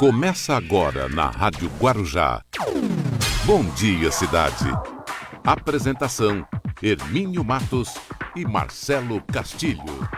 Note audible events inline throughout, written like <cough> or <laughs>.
Começa agora na Rádio Guarujá. Bom dia, cidade. Apresentação: Hermínio Matos e Marcelo Castilho.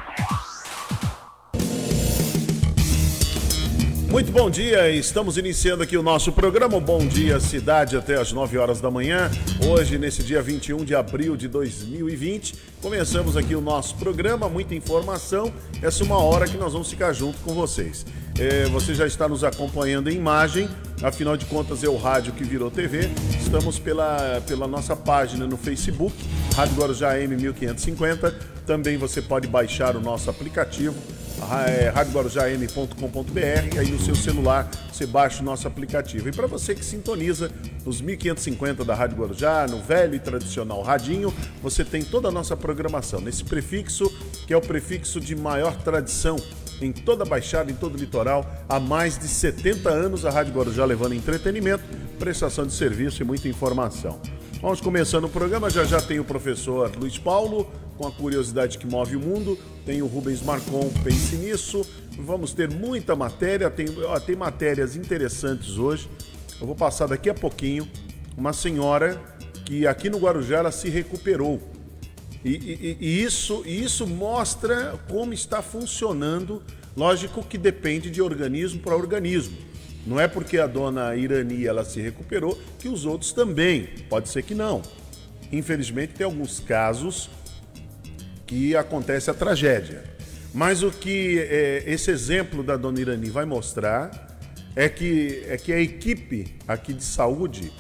Muito bom dia, estamos iniciando aqui o nosso programa Bom Dia Cidade até as 9 horas da manhã. Hoje, nesse dia 21 de abril de 2020, começamos aqui o nosso programa, muita informação. Essa é uma hora que nós vamos ficar junto com vocês. É, você já está nos acompanhando em imagem, afinal de contas é o rádio que virou TV. Estamos pela, pela nossa página no Facebook, Rádio Guarujá M1550. Também você pode baixar o nosso aplicativo é, radioguarujam.com.br, aí no seu celular você baixa o nosso aplicativo. E para você que sintoniza nos 1550 da Rádio Guarujá, no velho e tradicional radinho, você tem toda a nossa programação nesse prefixo, que é o prefixo de maior tradição em toda a Baixada, em todo o litoral, há mais de 70 anos a Rádio Guarujá levando entretenimento, prestação de serviço e muita informação. Vamos começando o programa, já já tem o professor Luiz Paulo, com a curiosidade que move o mundo, tem o Rubens Marcon, pense nisso, vamos ter muita matéria, tem, ó, tem matérias interessantes hoje, eu vou passar daqui a pouquinho, uma senhora que aqui no Guarujá ela se recuperou, e, e, e isso, e isso mostra como está funcionando, lógico que depende de organismo para organismo, não é porque a dona Irani ela se recuperou que os outros também. Pode ser que não. Infelizmente tem alguns casos que acontece a tragédia. Mas o que é, esse exemplo da dona Irani vai mostrar é que, é que a equipe aqui de saúde,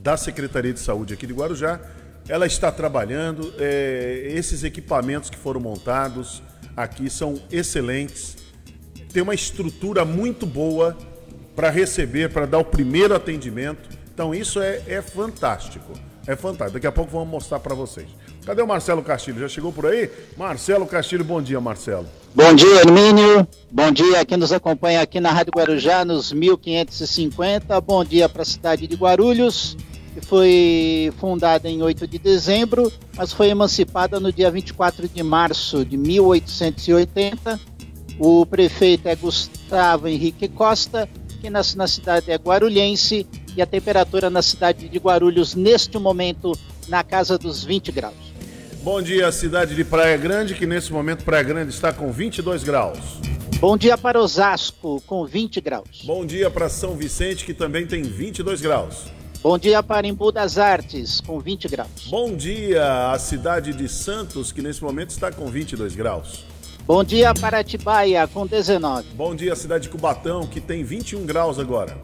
da Secretaria de Saúde aqui de Guarujá, ela está trabalhando. É, esses equipamentos que foram montados aqui são excelentes tem uma estrutura muito boa para receber, para dar o primeiro atendimento. Então isso é, é fantástico. É fantástico. Daqui a pouco vamos mostrar para vocês. Cadê o Marcelo Castilho? Já chegou por aí? Marcelo Castilho, bom dia, Marcelo. Bom dia, Hermínio. Bom dia a quem nos acompanha aqui na Rádio Guarujá, nos 1550. Bom dia para a cidade de Guarulhos, que foi fundada em 8 de dezembro, mas foi emancipada no dia 24 de março de 1880 o prefeito é Gustavo Henrique Costa, que nasce na cidade é guarulhense e a temperatura na cidade de Guarulhos neste momento na casa dos 20 graus. Bom dia, cidade de Praia Grande, que nesse momento Praia Grande está com 22 graus. Bom dia para Osasco, com 20 graus. Bom dia para São Vicente, que também tem 22 graus. Bom dia para Embu das Artes, com 20 graus. Bom dia à cidade de Santos, que nesse momento está com 22 graus. Bom dia para Atibaia, com 19. Bom dia, cidade de Cubatão, que tem 21 graus agora.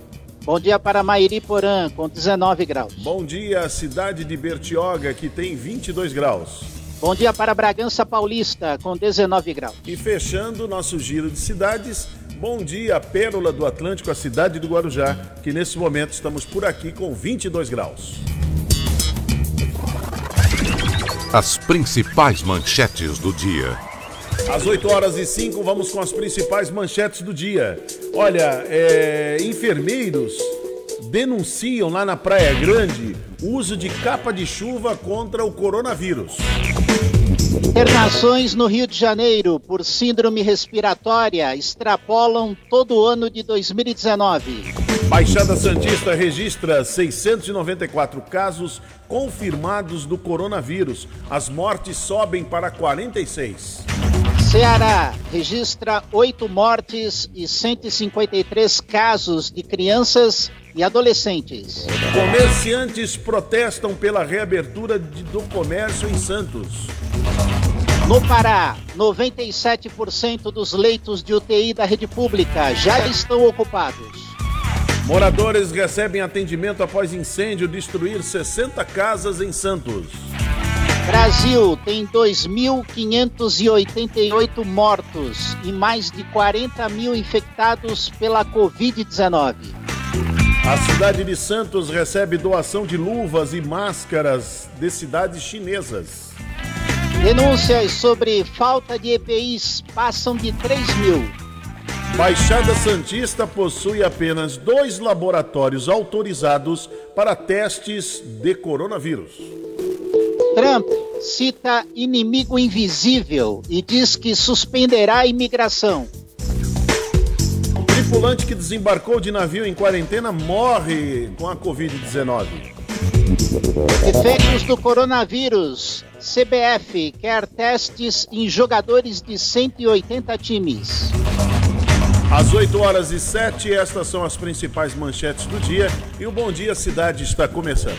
Bom dia para Mairiporã, com 19 graus. Bom dia, cidade de Bertioga, que tem 22 graus. Bom dia para Bragança Paulista, com 19 graus. E fechando nosso giro de cidades, bom dia, Pérola do Atlântico, a cidade do Guarujá, que nesse momento estamos por aqui com 22 graus. As principais manchetes do dia. Às 8 horas e 5, vamos com as principais manchetes do dia. Olha, é, enfermeiros denunciam lá na Praia Grande o uso de capa de chuva contra o coronavírus. Internações no Rio de Janeiro por síndrome respiratória extrapolam todo o ano de 2019. Baixada Santista registra 694 casos confirmados do coronavírus. As mortes sobem para 46. Ceará registra oito mortes e 153 casos de crianças e adolescentes. Comerciantes protestam pela reabertura de, do comércio em Santos. No Pará, 97% dos leitos de UTI da rede pública já estão ocupados. Moradores recebem atendimento após incêndio destruir 60 casas em Santos. Brasil tem 2.588 mortos e mais de 40 mil infectados pela Covid-19. A cidade de Santos recebe doação de luvas e máscaras de cidades chinesas. Denúncias sobre falta de EPIs passam de 3 mil. Baixada Santista possui apenas dois laboratórios autorizados para testes de coronavírus. Trump cita inimigo invisível e diz que suspenderá a imigração. Tripulante que desembarcou de navio em quarentena morre com a Covid-19. Efeitos do coronavírus. CBF quer testes em jogadores de 180 times. Às 8 horas e 7, estas são as principais manchetes do dia e o Bom Dia Cidade está começando.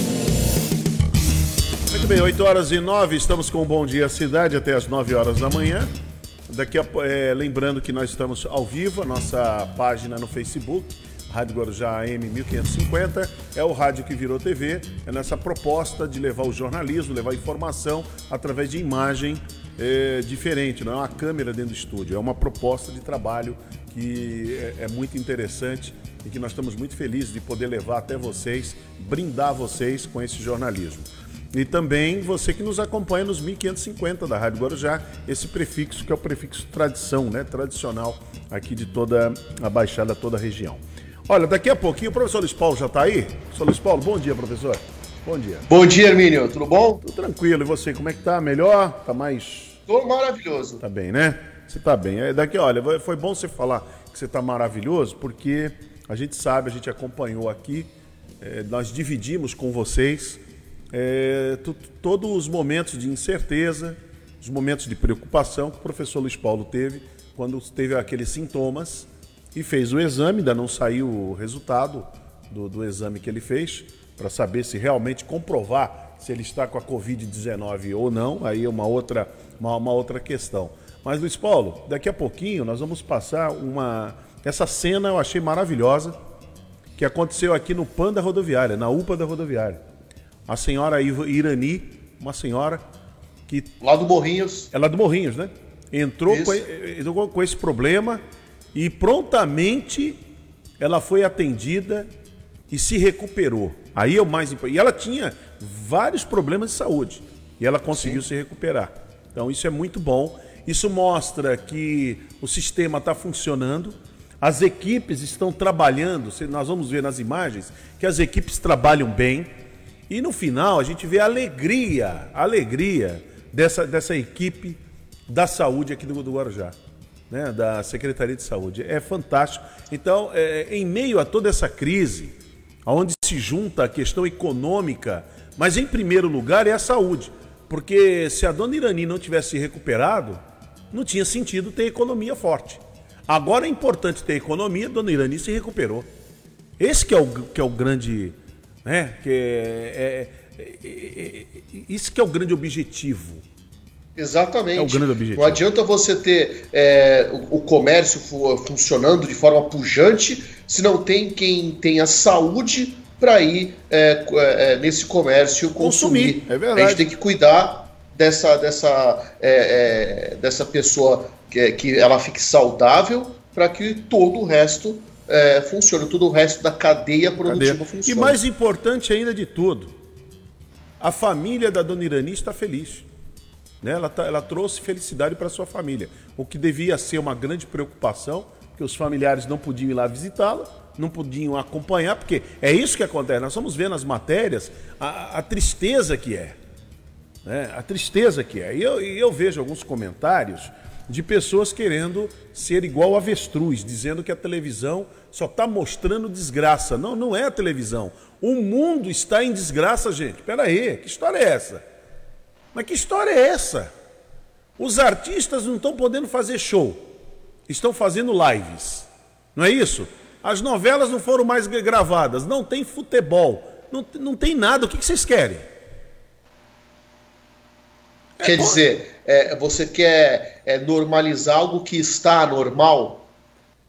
Bem, 8 horas e 9, estamos com o Bom Dia Cidade até as 9 horas da manhã. Daqui a, é, lembrando que nós estamos ao vivo, a nossa página no Facebook, Rádio Guarujá AM 1550, é o rádio que virou TV, é nessa proposta de levar o jornalismo, levar informação através de imagem é, diferente, não é uma câmera dentro do estúdio, é uma proposta de trabalho que é, é muito interessante e que nós estamos muito felizes de poder levar até vocês, brindar vocês com esse jornalismo. E também você que nos acompanha nos 1550 da Rádio Guarujá, esse prefixo que é o prefixo tradição, né? Tradicional aqui de toda a Baixada, toda a região. Olha, daqui a pouquinho o professor Luiz Paulo já está aí? Professor Luiz Paulo, bom dia, professor. Bom dia. Bom dia, Hermínio. Tudo bom? Tudo tranquilo. E você, como é que tá? Melhor? Tá mais. Tô maravilhoso. Tá bem, né? Você tá bem. É, daqui, olha, foi bom você falar que você tá maravilhoso, porque a gente sabe, a gente acompanhou aqui, é, nós dividimos com vocês é, todos os momentos de incerteza, os momentos de preocupação que o professor Luiz Paulo teve quando teve aqueles sintomas e fez o exame, ainda não saiu o resultado do, do exame que ele fez, para saber se realmente comprovar se ele está com a Covid-19 ou não, aí é uma outra, uma, uma outra questão. Mas, Luiz Paulo, daqui a pouquinho nós vamos passar uma. Essa cena eu achei maravilhosa, que aconteceu aqui no PAN da rodoviária, na UPA da rodoviária a senhora Irani, uma senhora que. Lá do Morrinhos. É lá do Morrinhos, né? Entrou com, entrou com esse problema e prontamente ela foi atendida e se recuperou. Aí é o mais importante. E ela tinha vários problemas de saúde e ela conseguiu Sim. se recuperar. Então isso é muito bom. Isso mostra que o sistema está funcionando, as equipes estão trabalhando. Nós vamos ver nas imagens que as equipes trabalham bem. E no final a gente vê a alegria, a alegria dessa, dessa equipe da saúde aqui do, do Guarujá, né? da Secretaria de Saúde. É fantástico. Então, é, em meio a toda essa crise, onde se junta a questão econômica, mas em primeiro lugar é a saúde. Porque se a dona Irani não tivesse recuperado, não tinha sentido ter economia forte. Agora é importante ter economia, dona Irani se recuperou. Esse que é o, que é o grande né? Que é, é, é, é, isso que é o grande objetivo. Exatamente. É o grande objetivo. Não adianta você ter é, o, o, comércio funcionando de forma pujante se não tem quem tenha saúde para ir é, é, nesse comércio consumir. consumir. É verdade. A gente tem que cuidar dessa, dessa, dessa pessoa que, que ela fique saudável para que todo o resto é, funciona, todo o resto da cadeia produtiva cadeia. funciona. E mais importante ainda de tudo, a família da dona Irani está feliz. Né? Ela, tá, ela trouxe felicidade para sua família, o que devia ser uma grande preocupação, porque os familiares não podiam ir lá visitá-la, não podiam acompanhar, porque é isso que acontece. Nós vamos ver nas matérias a, a tristeza que é. Né? A tristeza que é. E eu, eu vejo alguns comentários de pessoas querendo ser igual avestruz, dizendo que a televisão só está mostrando desgraça. Não, não é a televisão. O mundo está em desgraça, gente. Espera aí, que história é essa? Mas que história é essa? Os artistas não estão podendo fazer show, estão fazendo lives. Não é isso? As novelas não foram mais gravadas, não tem futebol, não, não tem nada. O que, que vocês querem? Quer dizer, é, você quer é, normalizar algo que está normal?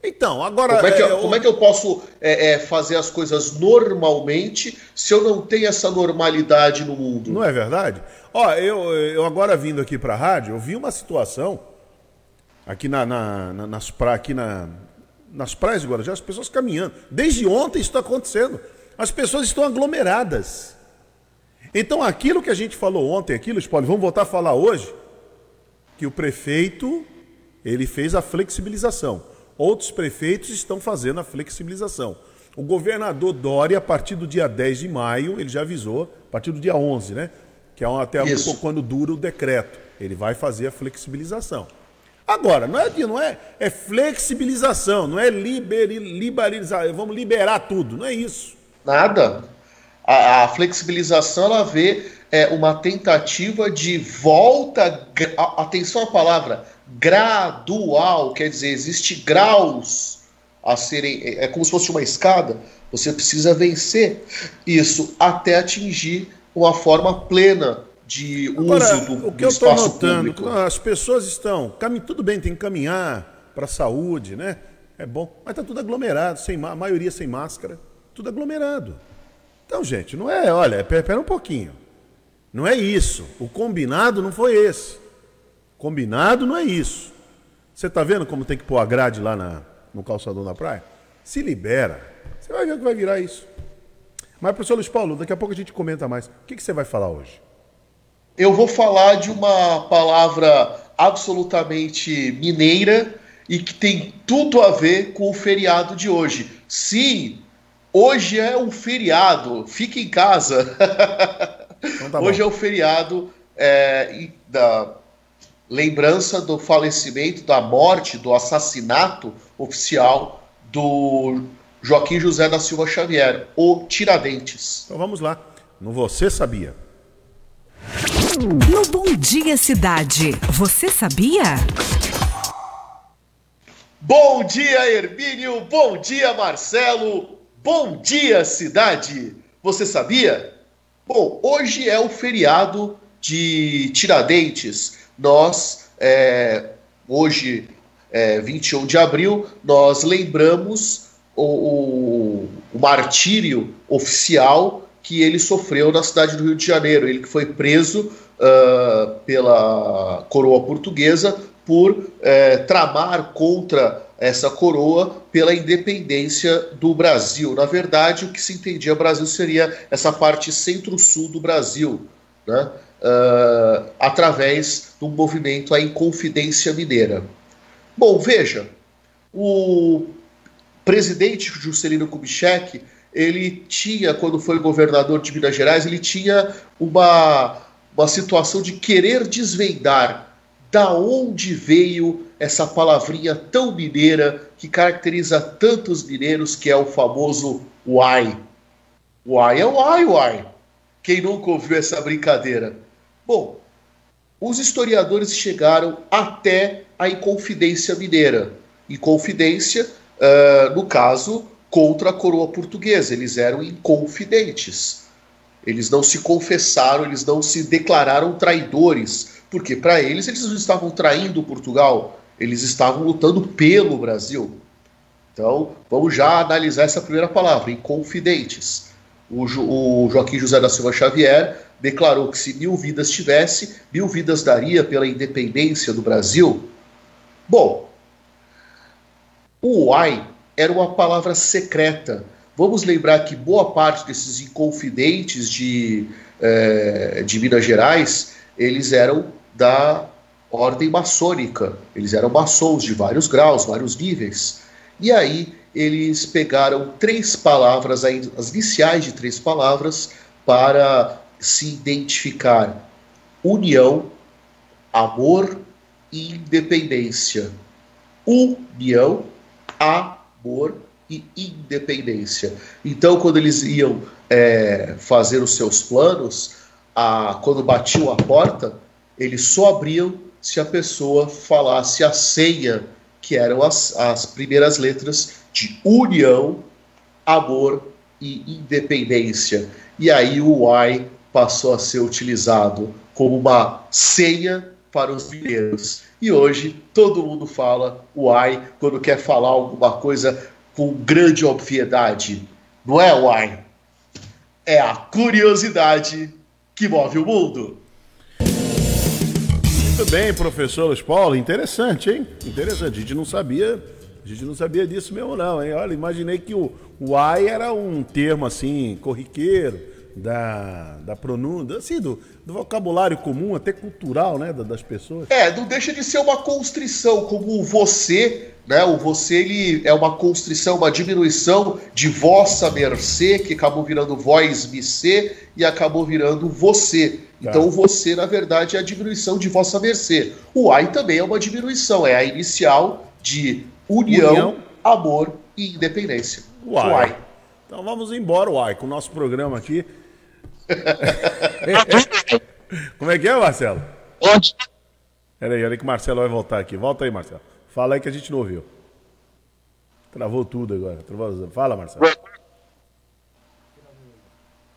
Então, agora. Como é que, eu, é, como é que eu posso é, é, fazer as coisas normalmente se eu não tenho essa normalidade no mundo? Não é verdade? Ó, eu, eu agora vindo aqui para a rádio, eu vi uma situação aqui na, na, na, nas pra, aqui na, nas praias de Guarujá, as pessoas caminhando. Desde ontem isso está acontecendo. As pessoas estão aglomeradas. Então, aquilo que a gente falou ontem, aquilo, Spoiler, vamos voltar a falar hoje, que o prefeito ele fez a flexibilização. Outros prefeitos estão fazendo a flexibilização. O governador Dória, a partir do dia 10 de maio, ele já avisou, a partir do dia 11, né? Que é até Isso. quando dura o decreto. Ele vai fazer a flexibilização. Agora, não é, não é, é flexibilização, não é liberalizar, vamos liberar tudo, não é isso. Nada. A, a flexibilização ela vê é, uma tentativa de volta, atenção à palavra, gradual, quer dizer, existe graus a serem, é, é como se fosse uma escada, você precisa vencer isso até atingir uma forma plena de Agora, uso do, o que eu estou notando, público. as pessoas estão, tudo bem, tem que caminhar para a saúde, né? É bom, mas está tudo aglomerado, sem a maioria sem máscara, tudo aglomerado. Então, gente, não é, olha, espera um pouquinho. Não é isso. O combinado não foi esse. Combinado não é isso. Você está vendo como tem que pôr a grade lá na, no calçadão da praia? Se libera. Você vai ver o que vai virar isso. Mas, professor Luiz Paulo, daqui a pouco a gente comenta mais. O que, que você vai falar hoje? Eu vou falar de uma palavra absolutamente mineira e que tem tudo a ver com o feriado de hoje. Sim, hoje é um feriado. Fique em casa. <laughs> Então tá hoje é o feriado é, da lembrança do falecimento, da morte, do assassinato oficial do Joaquim José da Silva Xavier, o Tiradentes. Então vamos lá. No Você Sabia. No Bom Dia Cidade, você sabia? Bom dia, Hermínio. Bom dia, Marcelo. Bom dia, cidade. Você sabia? Bom, hoje é o feriado de Tiradentes nós, é, hoje, é, 21 de abril, nós lembramos o, o, o, martírio oficial que ele sofreu na cidade do Rio de Janeiro. Ele que foi preso uh, pela coroa portuguesa por uh, tramar contra essa coroa pela independência do Brasil. Na verdade, o que se entendia Brasil seria essa parte centro-sul do Brasil, né? uh, através do movimento A Inconfidência Mineira. Bom, veja, o presidente Juscelino Kubitschek, ele tinha, quando foi governador de Minas Gerais, ele tinha uma, uma situação de querer desvendar da onde veio essa palavrinha tão mineira que caracteriza tantos mineiros, que é o famoso uai. Uai é uai, uai. Quem nunca ouviu essa brincadeira? Bom, os historiadores chegaram até a Inconfidência Mineira. Inconfidência, uh, no caso, contra a coroa portuguesa. Eles eram inconfidentes. Eles não se confessaram, eles não se declararam traidores, porque para eles eles não estavam traindo Portugal, eles estavam lutando pelo Brasil. Então, vamos já analisar essa primeira palavra, inconfidentes. O, jo o Joaquim José da Silva Xavier declarou que se mil vidas tivesse, mil vidas daria pela independência do Brasil? Bom, o uai era uma palavra secreta. Vamos lembrar que boa parte desses inconfidentes de, eh, de Minas Gerais, eles eram da ordem maçônica, eles eram maçons de vários graus, vários níveis. E aí eles pegaram três palavras, as iniciais de três palavras, para se identificar união, amor e independência. União, amor e independência. Então, quando eles iam é, fazer os seus planos, a, quando batiam a porta, eles só abriam se a pessoa falasse a senha, que eram as, as primeiras letras de união, amor e independência. E aí o Y passou a ser utilizado como uma senha para os mineiros. E hoje todo mundo fala uai quando quer falar alguma coisa com grande obviedade. Não é uai? É a curiosidade que move o mundo. Muito bem, professor Luiz Paulo. Interessante, hein? Interessante. A gente não sabia A gente não sabia disso mesmo, não, hein? Olha, imaginei que o, o ai era um termo assim, corriqueiro, da, da pronúncia, assim, do, do vocabulário comum, até cultural, né, das pessoas. É, não deixa de ser uma constrição, como você, né? O você ele é uma constrição, uma diminuição de vossa mercê, que acabou virando voz me ser e acabou virando você. Tá. Então, o você, na verdade, é a diminuição de vossa mercê. O ai também é uma diminuição, é a inicial de união, união. amor e independência. Uai. Uai. Então vamos embora, Uai, com o nosso programa aqui. <laughs> Como é que é, Marcelo? Onde? Peraí, peraí que o Marcelo vai voltar aqui. Volta aí, Marcelo. Fala aí que a gente não ouviu. Travou tudo agora. Travou... Fala, Marcelo.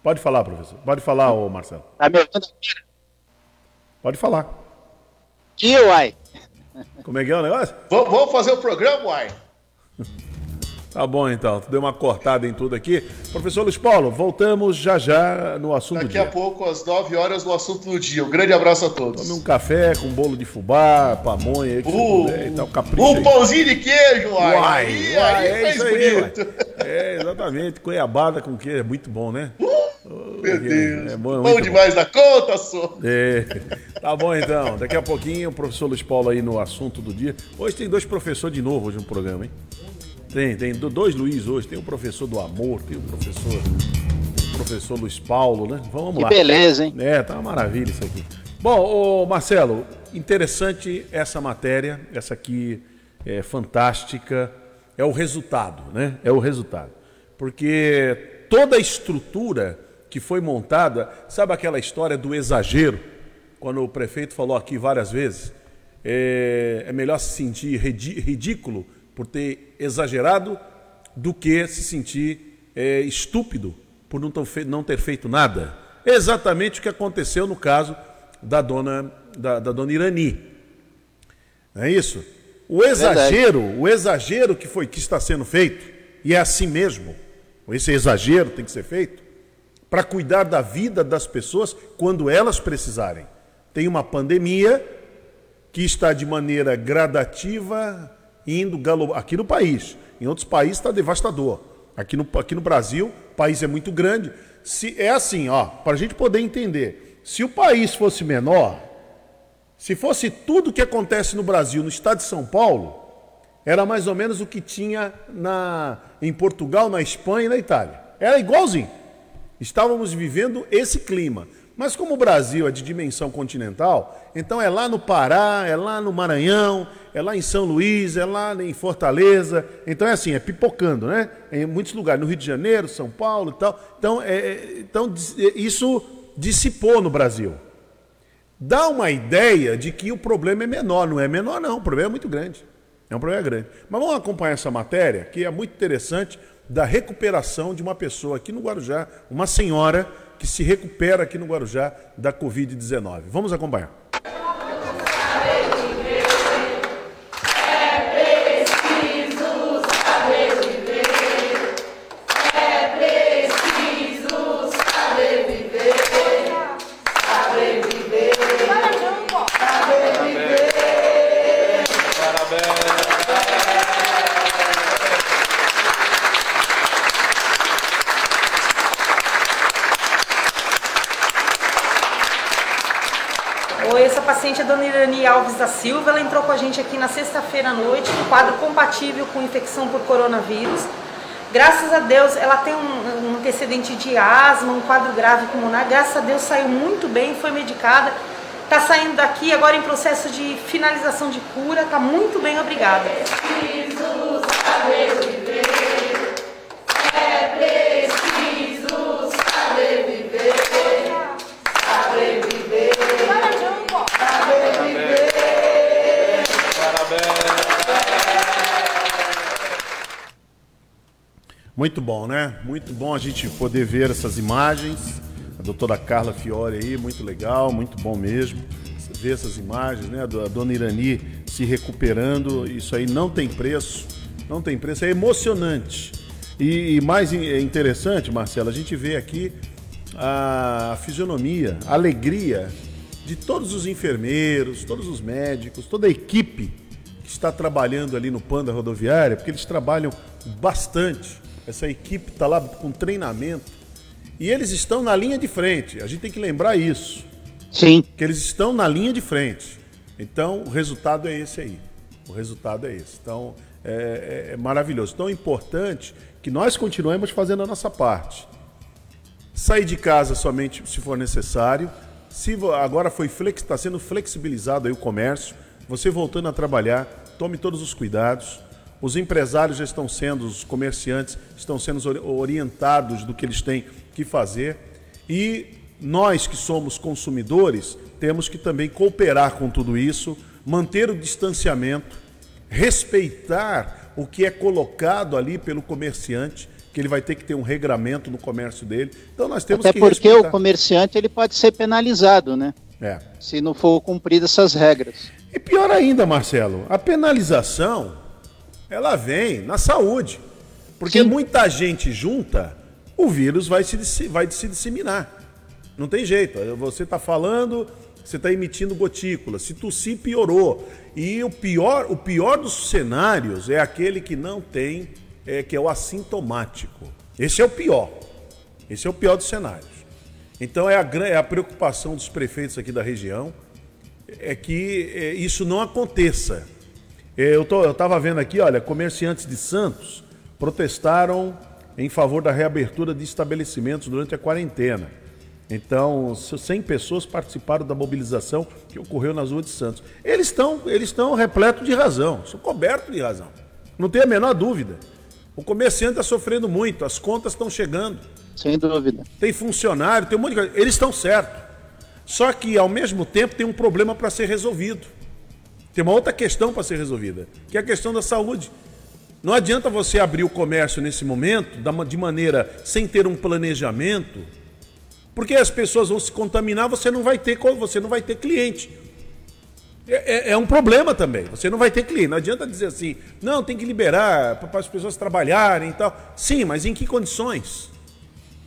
Pode falar, professor. Pode falar, ô Marcelo. Tá me ouvindo? Pode falar. Que uai? Como é que é o negócio? Vamos fazer o programa, uai? <laughs> Tá bom, então. Deu uma cortada em tudo aqui. Professor Luiz Paulo, voltamos já já no assunto Daqui do dia. Daqui a pouco, às 9 horas, no assunto do dia. Um grande abraço a todos. Tome um café com bolo de fubá, pamonha, que uh, puder, então, Um pãozinho de queijo, uai. Uai, aí, uai, aí é isso aí. É, exatamente. Cuiabada com queijo, é muito bom, né? Uh, meu Deus. É bom, é bom demais bom. da conta, só. É. Tá bom, então. Daqui a pouquinho, o professor Luiz Paulo aí no assunto do dia. Hoje tem dois professores de novo hoje no programa, hein? Tem, tem dois Luiz hoje. Tem o professor do amor, tem o professor, o professor Luiz Paulo, né? Vamos que lá. Que beleza, hein? É, tá uma maravilha isso aqui. Bom, ô Marcelo, interessante essa matéria, essa aqui é fantástica. É o resultado, né? É o resultado. Porque toda a estrutura que foi montada, sabe aquela história do exagero? Quando o prefeito falou aqui várias vezes, é, é melhor se sentir ridículo por ter exagerado do que se sentir é, estúpido por não ter, não ter feito nada. exatamente o que aconteceu no caso da dona, da, da dona Irani. Não é isso? O exagero, Verdade. o exagero que foi que está sendo feito, e é assim mesmo, esse exagero tem que ser feito, para cuidar da vida das pessoas quando elas precisarem. Tem uma pandemia que está de maneira gradativa, indo galo... aqui no país. Em outros países está devastador. Aqui no, aqui no Brasil, o país é muito grande. Se É assim, ó, para a gente poder entender. Se o país fosse menor, se fosse tudo que acontece no Brasil, no estado de São Paulo, era mais ou menos o que tinha na, em Portugal, na Espanha e na Itália. Era igualzinho. Estávamos vivendo esse clima. Mas como o Brasil é de dimensão continental, então é lá no Pará, é lá no Maranhão, é lá em São Luís, é lá em Fortaleza. Então é assim, é pipocando, né? Em muitos lugares, no Rio de Janeiro, São Paulo e tal. Então, é, é então é, isso dissipou no Brasil. Dá uma ideia de que o problema é menor. Não é menor, não. O problema é muito grande. É um problema grande. Mas vamos acompanhar essa matéria, que é muito interessante, da recuperação de uma pessoa aqui no Guarujá, uma senhora que se recupera aqui no Guarujá da Covid-19. Vamos acompanhar. Da Silva, ela entrou com a gente aqui na sexta-feira à noite, no quadro compatível com infecção por coronavírus. Graças a Deus, ela tem um, um antecedente de asma, um quadro grave pulmonar. Graças a Deus, saiu muito bem, foi medicada. Está saindo daqui agora em processo de finalização de cura. Está muito bem, obrigada. Preciso Muito bom, né? Muito bom a gente poder ver essas imagens. A doutora Carla Fiore aí, muito legal, muito bom mesmo. Ver essas imagens, né? A dona Irani se recuperando, isso aí não tem preço, não tem preço, é emocionante. E, e mais interessante, Marcelo, a gente vê aqui a fisionomia, a alegria de todos os enfermeiros, todos os médicos, toda a equipe que está trabalhando ali no Panda Rodoviária, porque eles trabalham bastante. Essa equipe está lá com treinamento. E eles estão na linha de frente. A gente tem que lembrar isso. Sim. Que eles estão na linha de frente. Então, o resultado é esse aí. O resultado é esse. Então, é, é, é maravilhoso. Tão importante que nós continuemos fazendo a nossa parte. Sair de casa somente se for necessário. Se agora foi flex, está sendo flexibilizado aí o comércio. Você voltando a trabalhar, tome todos os cuidados. Os empresários já estão sendo, os comerciantes estão sendo orientados do que eles têm que fazer. E nós que somos consumidores temos que também cooperar com tudo isso, manter o distanciamento, respeitar o que é colocado ali pelo comerciante, que ele vai ter que ter um regramento no comércio dele. Então nós temos Até que porque respeitar. o comerciante ele pode ser penalizado, né? É. Se não for cumpridas essas regras. E pior ainda, Marcelo, a penalização ela vem na saúde. Porque Sim. muita gente junta, o vírus vai se, vai se disseminar. Não tem jeito. Você está falando, você está emitindo gotícula. Se tossir, piorou. E o pior, o pior dos cenários é aquele que não tem, é, que é o assintomático. Esse é o pior. Esse é o pior dos cenários. Então é a, é a preocupação dos prefeitos aqui da região é que é, isso não aconteça. É, eu estava vendo aqui, olha, comerciantes de Santos protestaram em favor da reabertura de estabelecimentos durante a quarentena. Então, 100 pessoas participaram da mobilização que ocorreu nas ruas de Santos. Eles estão eles estão repletos de razão, são cobertos de razão. Não tem a menor dúvida. O comerciante está sofrendo muito, as contas estão chegando. Sem dúvida. Tem funcionário, tem um monte de coisa. Eles estão certos. Só que, ao mesmo tempo, tem um problema para ser resolvido. Tem uma outra questão para ser resolvida, que é a questão da saúde. Não adianta você abrir o comércio nesse momento de maneira sem ter um planejamento porque as pessoas vão se contaminar, você não vai ter, você não vai ter cliente. É, é, é, um problema também. Você não vai ter cliente. Não adianta dizer assim, não, tem que liberar para as pessoas trabalharem e tal. Sim, mas em que condições?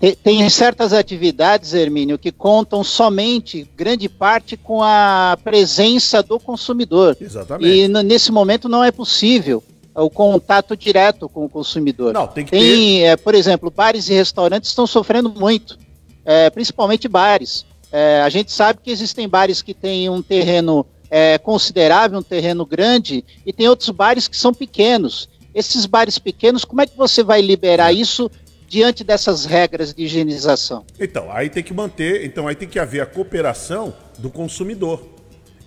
Tem, tem certas atividades, Hermínio, que contam somente, grande parte, com a presença do consumidor. Exatamente. E nesse momento não é possível o contato direto com o consumidor. Não, tem que tem, ter... é, por exemplo, bares e restaurantes estão sofrendo muito é, principalmente bares. É, a gente sabe que existem bares que têm um terreno é, considerável, um terreno grande, e tem outros bares que são pequenos. Esses bares pequenos, como é que você vai liberar isso diante dessas regras de higienização? Então, aí tem que manter, então aí tem que haver a cooperação do consumidor.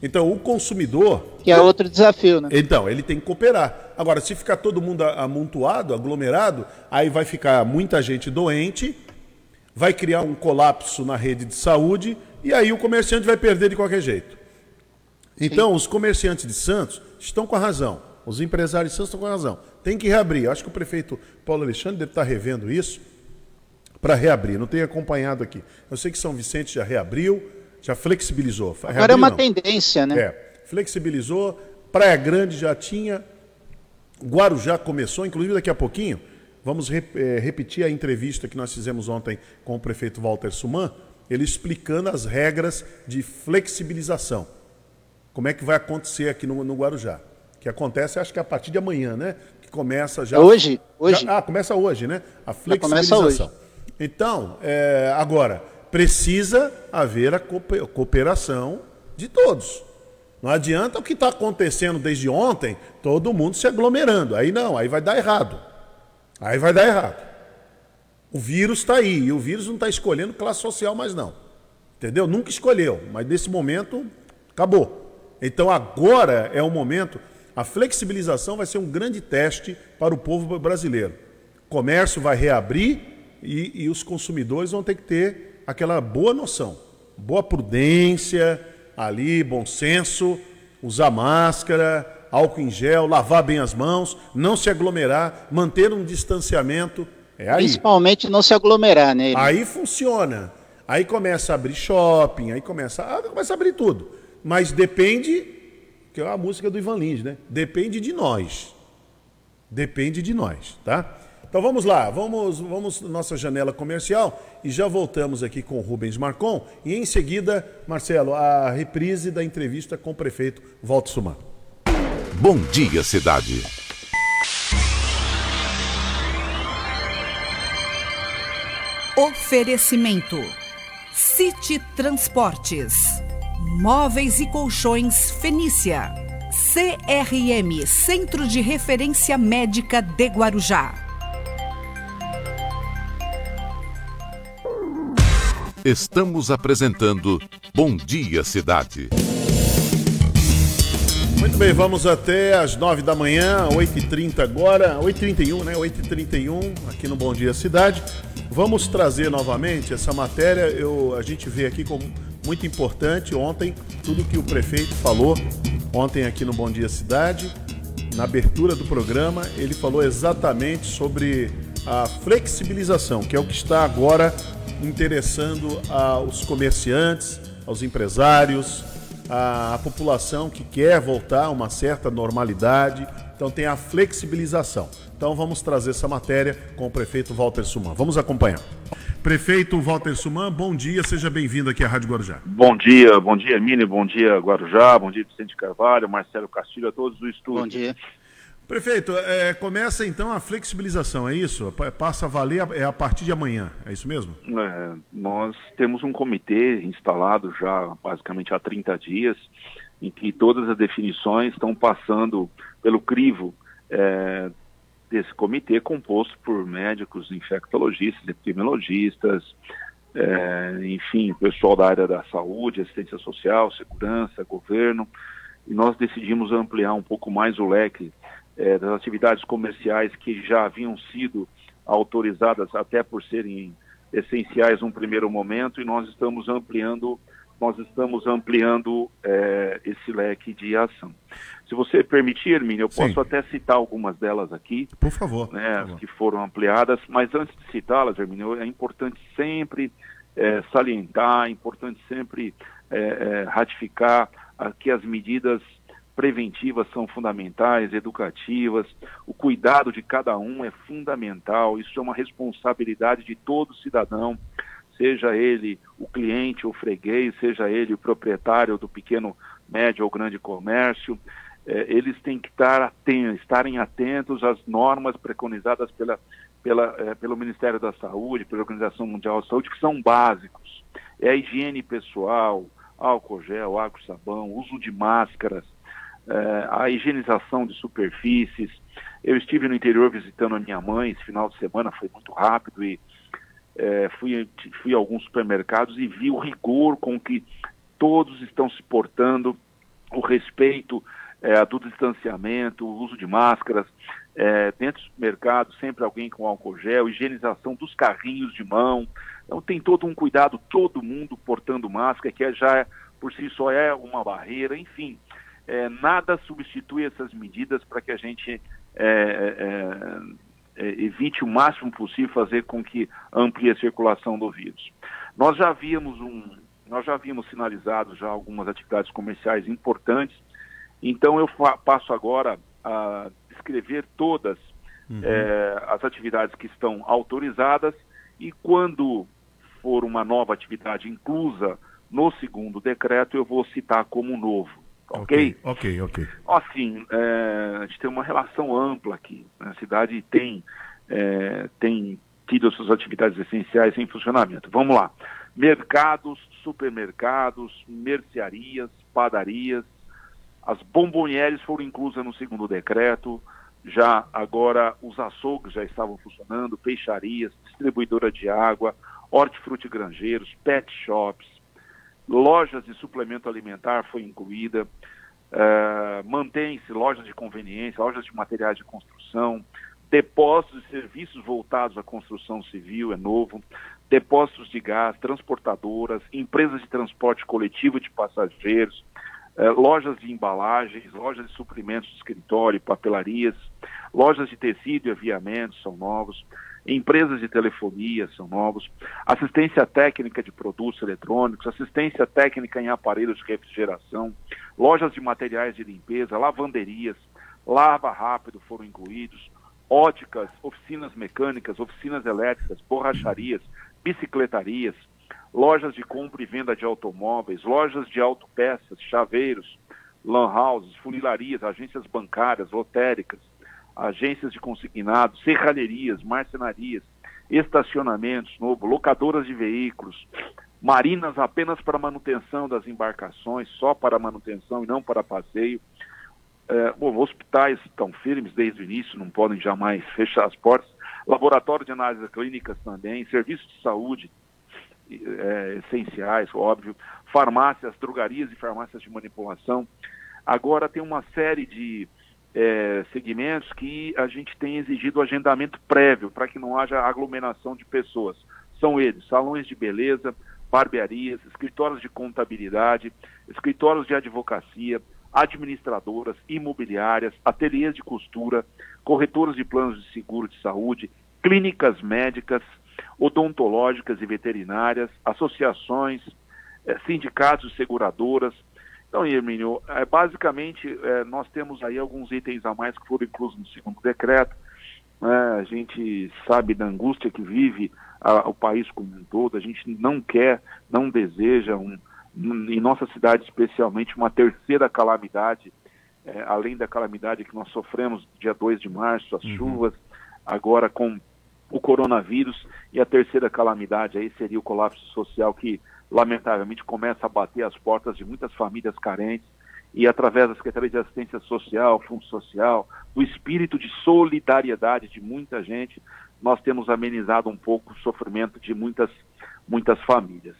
Então, o consumidor. Que é outro desafio, né? Então, ele tem que cooperar. Agora, se ficar todo mundo amontoado, aglomerado, aí vai ficar muita gente doente vai criar um colapso na rede de saúde e aí o comerciante vai perder de qualquer jeito. Então, Sim. os comerciantes de Santos estão com a razão. Os empresários estão com razão. Tem que reabrir. Eu acho que o prefeito Paulo Alexandre deve estar revendo isso para reabrir. Não tenho acompanhado aqui. Eu sei que São Vicente já reabriu, já flexibilizou. Agora é uma não. tendência, né? É, flexibilizou. Praia Grande já tinha. Guarujá começou, inclusive daqui a pouquinho Vamos rep é, repetir a entrevista que nós fizemos ontem com o prefeito Walter Suman, ele explicando as regras de flexibilização. Como é que vai acontecer aqui no, no Guarujá? Que acontece, acho que a partir de amanhã, né? Que começa já. Hoje? Hoje. Já, ah, começa hoje, né? A flexibilização. Então, é, agora, precisa haver a cooperação de todos. Não adianta o que está acontecendo desde ontem, todo mundo se aglomerando. Aí não, aí vai dar errado. Aí vai dar errado. O vírus está aí, e o vírus não está escolhendo classe social mais não. Entendeu? Nunca escolheu, mas nesse momento acabou. Então agora é o momento, a flexibilização vai ser um grande teste para o povo brasileiro. O comércio vai reabrir e, e os consumidores vão ter que ter aquela boa noção, boa prudência ali, bom senso, usar máscara, álcool em gel, lavar bem as mãos, não se aglomerar, manter um distanciamento. É. Principalmente não se aglomerar, né? Aí funciona. Aí começa a abrir shopping, aí começa, a, começa a abrir tudo. Mas depende, que é a música do Ivan Lins, né? Depende de nós. Depende de nós, tá? Então vamos lá, vamos, vamos nossa janela comercial e já voltamos aqui com o Rubens Marcon e em seguida, Marcelo, a reprise da entrevista com o prefeito Walter Suman. Bom Dia Cidade. Oferecimento: City Transportes, Móveis e Colchões Fenícia, CRM Centro de Referência Médica de Guarujá. Estamos apresentando Bom Dia Cidade. Muito bem, vamos até às 9 da manhã, 8h30 agora, 8h31, né? 8h31 aqui no Bom Dia Cidade. Vamos trazer novamente essa matéria. Eu, a gente vê aqui como muito importante ontem tudo que o prefeito falou ontem aqui no Bom Dia Cidade. Na abertura do programa, ele falou exatamente sobre a flexibilização, que é o que está agora interessando aos comerciantes, aos empresários, à população que quer voltar a uma certa normalidade. Então tem a flexibilização. Então vamos trazer essa matéria com o prefeito Walter Suman. Vamos acompanhar. Prefeito Walter Suman, bom dia, seja bem-vindo aqui à Rádio Guarujá. Bom dia, bom dia, Mini, bom dia, Guarujá, bom dia, Vicente Carvalho, Marcelo Castilho, a todos do estúdio. Bom dia. Prefeito, é, começa então a flexibilização, é isso? Passa a valer é a partir de amanhã, é isso mesmo? É, nós temos um comitê instalado já basicamente há 30 dias, em que todas as definições estão passando pelo crivo é, desse comitê composto por médicos, infectologistas, epidemiologistas, é, enfim, pessoal da área da saúde, assistência social, segurança, governo, e nós decidimos ampliar um pouco mais o leque é, das atividades comerciais que já haviam sido autorizadas até por serem essenciais num primeiro momento, e nós estamos ampliando nós estamos ampliando é, esse leque de ação. Se você permitir, Hermínio, eu posso Sim. até citar algumas delas aqui. Por favor. Né, por favor. Que foram ampliadas, mas antes de citá-las, Hermínio, é importante sempre é, salientar, é importante sempre é, é ratificar que as medidas preventivas são fundamentais, educativas, o cuidado de cada um é fundamental, isso é uma responsabilidade de todo cidadão seja ele o cliente, o freguês, seja ele o proprietário do pequeno, médio ou grande comércio, eh, eles têm que estar atentos, estarem atentos às normas preconizadas pela, pela, eh, pelo Ministério da Saúde, pela Organização Mundial da Saúde, que são básicos. É a higiene pessoal, álcool gel, e sabão, uso de máscaras, eh, a higienização de superfícies. Eu estive no interior visitando a minha mãe esse final de semana, foi muito rápido e é, fui, fui a alguns supermercados e vi o rigor com que todos estão se portando, o respeito é, do distanciamento, o uso de máscaras, é, dentro do mercado sempre alguém com álcool gel, higienização dos carrinhos de mão. Então tem todo um cuidado, todo mundo portando máscara, que é, já por si só é uma barreira, enfim. É, nada substitui essas medidas para que a gente é, é, evite o máximo possível fazer com que amplie a circulação do vírus. Nós já havíamos um, nós já havíamos sinalizado já algumas atividades comerciais importantes, então eu passo agora a descrever todas uhum. é, as atividades que estão autorizadas e quando for uma nova atividade inclusa no segundo decreto, eu vou citar como novo. Ok? Ok, ok. Assim, é, a gente tem uma relação ampla aqui. Né? A cidade tem, é, tem tido as suas atividades essenciais em funcionamento. Vamos lá. Mercados, supermercados, mercearias, padarias. As bombonières foram inclusas no segundo decreto. Já agora os açougues já estavam funcionando, peixarias, distribuidora de água, hortifruti granjeiros, pet shops, lojas de suplemento alimentar foi incluída, uh, mantém-se lojas de conveniência, lojas de materiais de construção, depósitos e serviços voltados à construção civil é novo, depósitos de gás, transportadoras, empresas de transporte coletivo de passageiros, uh, lojas de embalagens, lojas de suprimentos de escritório, papelarias, lojas de tecido e aviamentos são novos, empresas de telefonia são novos, assistência técnica de produtos eletrônicos, assistência técnica em aparelhos de refrigeração, lojas de materiais de limpeza, lavanderias, lava rápido foram incluídos, óticas, oficinas mecânicas, oficinas elétricas, borracharias, bicicletarias, lojas de compra e venda de automóveis, lojas de autopeças, chaveiros, lan houses, funilarias, agências bancárias, lotéricas, agências de consignados, serralherias, marcenarias, estacionamentos novo, locadoras de veículos, marinas apenas para manutenção das embarcações, só para manutenção e não para passeio. É, bom, hospitais estão firmes desde o início, não podem jamais <laughs> fechar as portas. Laboratório de análises clínicas também, serviços de saúde é, essenciais, óbvio, farmácias, drogarias e farmácias de manipulação. Agora tem uma série de é, segmentos que a gente tem exigido agendamento prévio para que não haja aglomeração de pessoas. São eles: salões de beleza, barbearias, escritórios de contabilidade, escritórios de advocacia, administradoras, imobiliárias, ateliês de costura, corretoras de planos de seguro de saúde, clínicas médicas, odontológicas e veterinárias, associações, eh, sindicatos, seguradoras. Então, Hermínio, é, basicamente é, nós temos aí alguns itens a mais que foram inclusos no segundo decreto. Né? A gente sabe da angústia que vive a, o país como um todo, a gente não quer, não deseja, um, em nossa cidade especialmente, uma terceira calamidade, é, além da calamidade que nós sofremos dia 2 de março, as uhum. chuvas, agora com o coronavírus, e a terceira calamidade aí seria o colapso social que, lamentavelmente, começa a bater as portas de muitas famílias carentes, e através da Secretaria de Assistência Social, Fundo Social, do espírito de solidariedade de muita gente, nós temos amenizado um pouco o sofrimento de muitas, muitas famílias.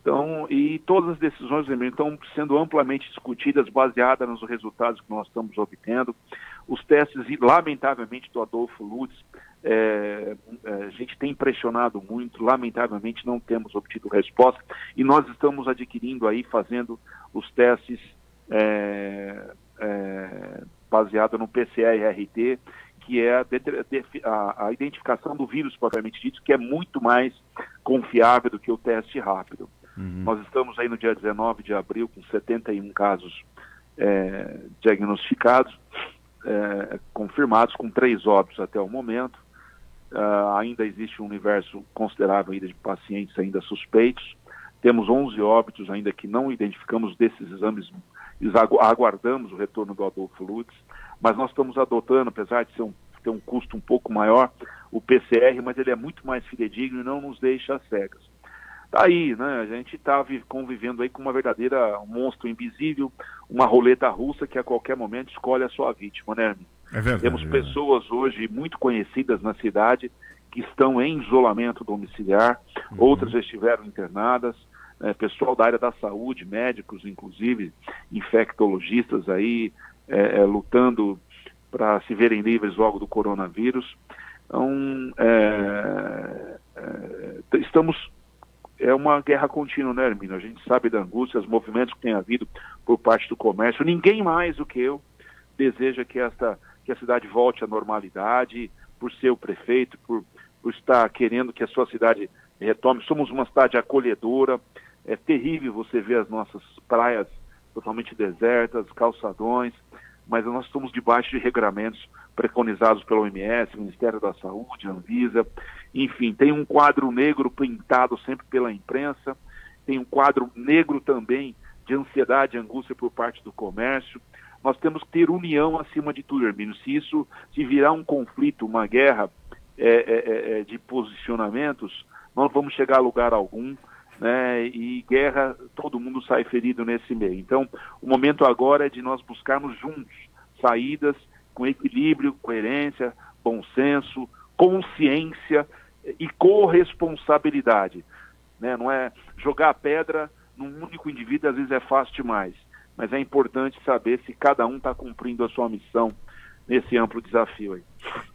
Então, e todas as decisões estão sendo amplamente discutidas, baseadas nos resultados que nós estamos obtendo. Os testes, lamentavelmente, do Adolfo Lutz, é, é, a gente tem pressionado muito, lamentavelmente não temos obtido resposta, e nós estamos adquirindo aí, fazendo os testes é, é, baseado no PCR-RT, que é a, a, a, identificação do vírus propriamente dito, que é muito mais confiável do que o teste rápido. Uhum. Nós estamos aí no dia 19 de abril com 71 casos é, diagnosticados, é, confirmados, com três óbitos até o momento. Uh, ainda existe um universo considerável ainda de pacientes ainda suspeitos. Temos 11 óbitos ainda que não identificamos desses exames, aguardamos o retorno do Adolfo Lutz mas nós estamos adotando, apesar de um, ter um custo um pouco maior, o PCR, mas ele é muito mais fidedigno e não nos deixa cegas. Tá aí, né? A gente está convivendo aí com uma verdadeira monstro invisível, uma roleta russa que a qualquer momento escolhe a sua vítima, né? É verdade, Temos é pessoas hoje muito conhecidas na cidade que estão em isolamento domiciliar, uhum. outras já estiveram internadas, né? pessoal da área da saúde, médicos inclusive, infectologistas aí, é, é, lutando para se verem livres logo do coronavírus. Então, é, é, estamos. É uma guerra contínua, né, Hermínio? A gente sabe da angústia, os movimentos que tem havido por parte do comércio. Ninguém mais do que eu deseja que, esta, que a cidade volte à normalidade, por ser o prefeito, por, por estar querendo que a sua cidade retome. Somos uma cidade acolhedora. É terrível você ver as nossas praias totalmente desertas, calçadões, mas nós estamos debaixo de regramentos preconizados pela OMS, Ministério da Saúde, Anvisa, enfim, tem um quadro negro pintado sempre pela imprensa, tem um quadro negro também de ansiedade e angústia por parte do comércio. Nós temos que ter união acima de tudo, Hermínio. Se isso se virar um conflito, uma guerra é, é, é, é de posicionamentos, nós vamos chegar a lugar algum né, e guerra, todo mundo sai ferido nesse meio. Então, o momento agora é de nós buscarmos juntos saídas com equilíbrio, coerência, bom senso, consciência e corresponsabilidade. Né? Não é jogar a pedra num único indivíduo, às vezes é fácil demais, mas é importante saber se cada um está cumprindo a sua missão nesse amplo desafio aí.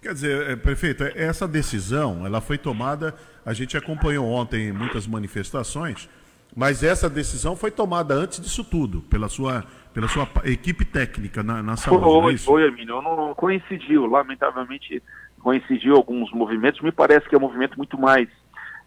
Quer dizer, é, prefeito, essa decisão ela foi tomada, a gente acompanhou ontem muitas manifestações, mas essa decisão foi tomada antes disso tudo, pela sua, pela sua equipe técnica na, na saúde. Foi, é foi, Emílio, não coincidiu, lamentavelmente coincidiu alguns movimentos, me parece que é um movimento muito mais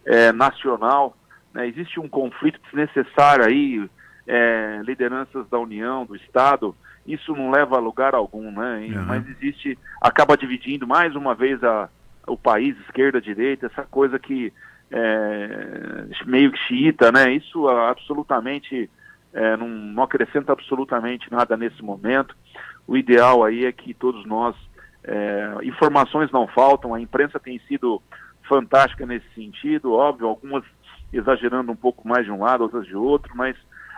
é, nacional, né? existe um conflito desnecessário aí, é, lideranças da União, do Estado, isso não leva a lugar algum, né? Uhum. Mas existe, acaba dividindo mais uma vez a, o país, esquerda, direita, essa coisa que é, meio que xiita, né? Isso absolutamente é, não, não acrescenta absolutamente nada nesse momento. O ideal aí é que todos nós, é, informações não faltam, a imprensa tem sido fantástica nesse sentido, óbvio, algumas exagerando um pouco mais de um lado, outras de outro, mas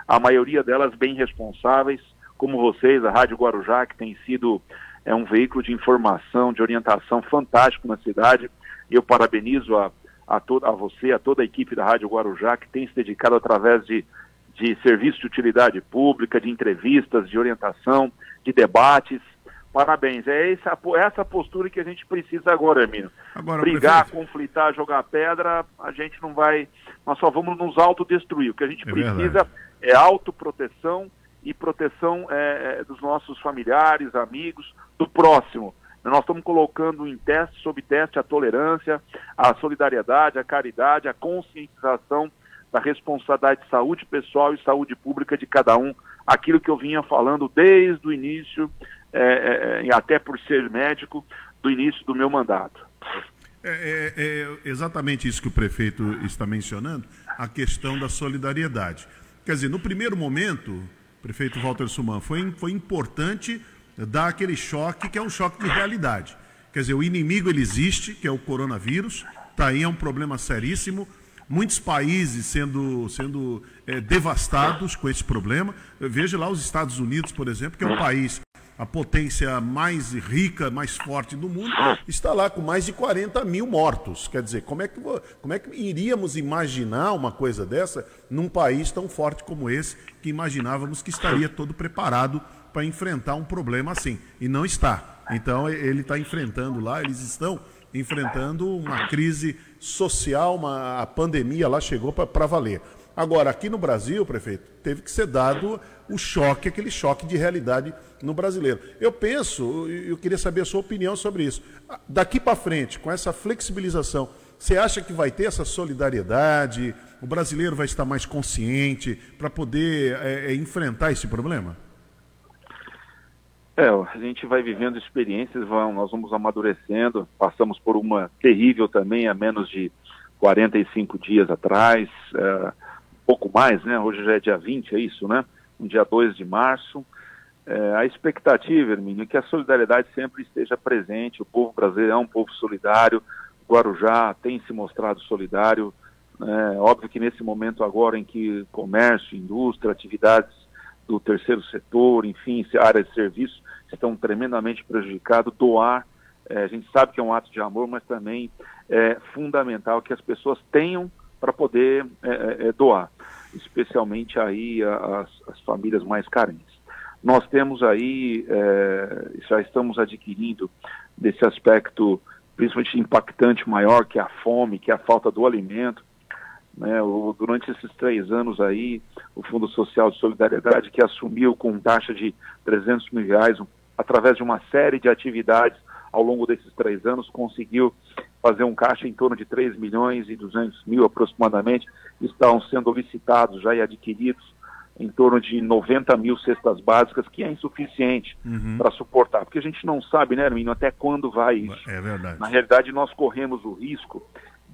a maioria delas bem responsáveis, como vocês, a Rádio Guarujá, que tem sido é um veículo de informação, de orientação fantástico na cidade. Eu parabenizo a, a, to, a você, a toda a equipe da Rádio Guarujá, que tem se dedicado através de, de serviço de utilidade pública, de entrevistas, de orientação, de debates. Parabéns. É essa, essa postura que a gente precisa agora, Hermínio. Agora, Brigar, prefeito. conflitar, jogar pedra, a gente não vai. Nós só vamos nos autodestruir. O que a gente é precisa verdade. é autoproteção e proteção é, é, dos nossos familiares, amigos, do próximo. Nós estamos colocando em teste, sob teste, a tolerância, a solidariedade, a caridade, a conscientização da responsabilidade de saúde pessoal e saúde pública de cada um. Aquilo que eu vinha falando desde o início, é, é, até por ser médico, do início do meu mandato. É, é, é, exatamente isso que o prefeito está mencionando, a questão da solidariedade. Quer dizer, no primeiro momento, prefeito Walter Suman, foi, foi importante dar aquele choque que é um choque de realidade. Quer dizer, o inimigo ele existe, que é o coronavírus, está aí, é um problema seríssimo. Muitos países sendo, sendo é, devastados com esse problema. Veja lá os Estados Unidos, por exemplo, que é um país a potência mais rica, mais forte do mundo, está lá com mais de 40 mil mortos. Quer dizer, como é que, como é que iríamos imaginar uma coisa dessa num país tão forte como esse, que imaginávamos que estaria todo preparado para enfrentar um problema assim? E não está. Então, ele está enfrentando lá, eles estão enfrentando uma crise social, uma, a pandemia lá chegou para valer. Agora, aqui no Brasil, prefeito, teve que ser dado o choque, aquele choque de realidade no brasileiro. Eu penso, eu queria saber a sua opinião sobre isso. Daqui para frente, com essa flexibilização, você acha que vai ter essa solidariedade? O brasileiro vai estar mais consciente para poder é, é, enfrentar esse problema? É, a gente vai vivendo experiências, vamos, nós vamos amadurecendo. Passamos por uma terrível também há menos de 45 dias atrás. É, pouco mais, né? Hoje já é dia 20, é isso, né? Um dia 2 de março. É, a expectativa, Hermínio, é que a solidariedade sempre esteja presente. O povo brasileiro é um povo solidário. O Guarujá tem se mostrado solidário. É, óbvio que nesse momento agora em que comércio, indústria, atividades do terceiro setor, enfim, áreas de serviço estão tremendamente prejudicados, doar, é, a gente sabe que é um ato de amor, mas também é fundamental que as pessoas tenham para poder é, é, é, doar, especialmente aí as, as, famílias mais carentes. Nós temos aí, é, já estamos adquirindo desse aspecto principalmente impactante maior, que é a fome, que é a falta do alimento. Né, o, durante esses três anos aí, o Fundo Social de Solidariedade, que assumiu com taxa de 300 mil reais, um, através de uma série de atividades ao longo desses três anos, conseguiu fazer um caixa em torno de 3 milhões e 200 mil aproximadamente, estão sendo licitados já e adquiridos em torno de 90 mil cestas básicas, que é insuficiente uhum. para suportar, porque a gente não sabe, né, Hermínio, até quando vai isso. É verdade. Na realidade, nós corremos o risco